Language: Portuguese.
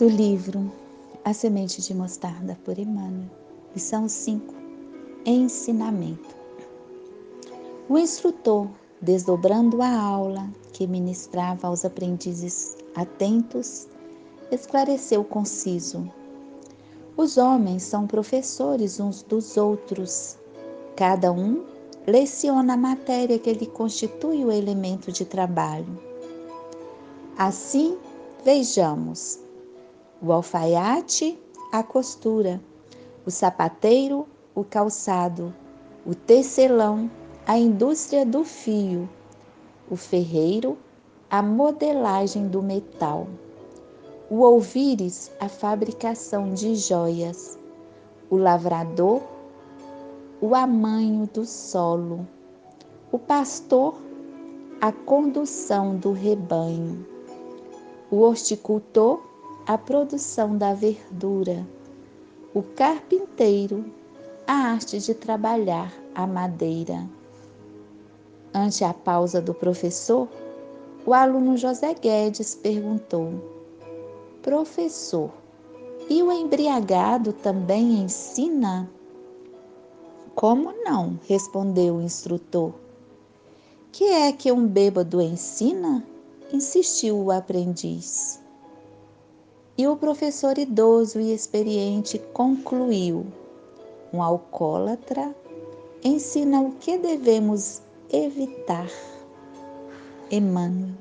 do livro A Semente de Mostarda por Emmanuel, lição 5 Ensinamento. O instrutor, desdobrando a aula que ministrava aos aprendizes atentos, esclareceu conciso: Os homens são professores uns dos outros. Cada um leciona a matéria que lhe constitui o elemento de trabalho. Assim, vejamos o alfaiate, a costura, o sapateiro, o calçado, o tecelão, a indústria do fio, o ferreiro, a modelagem do metal, o ouvires, a fabricação de joias, o lavrador, o amanho do solo, o pastor, a condução do rebanho, o horticultor, a produção da verdura, o carpinteiro, a arte de trabalhar a madeira. Ante a pausa do professor, o aluno José Guedes perguntou: Professor, e o embriagado também ensina? Como não? respondeu o instrutor. Que é que um bêbado ensina? insistiu o aprendiz. E o professor idoso e experiente concluiu: um alcoólatra ensina o que devemos evitar. Emmanuel.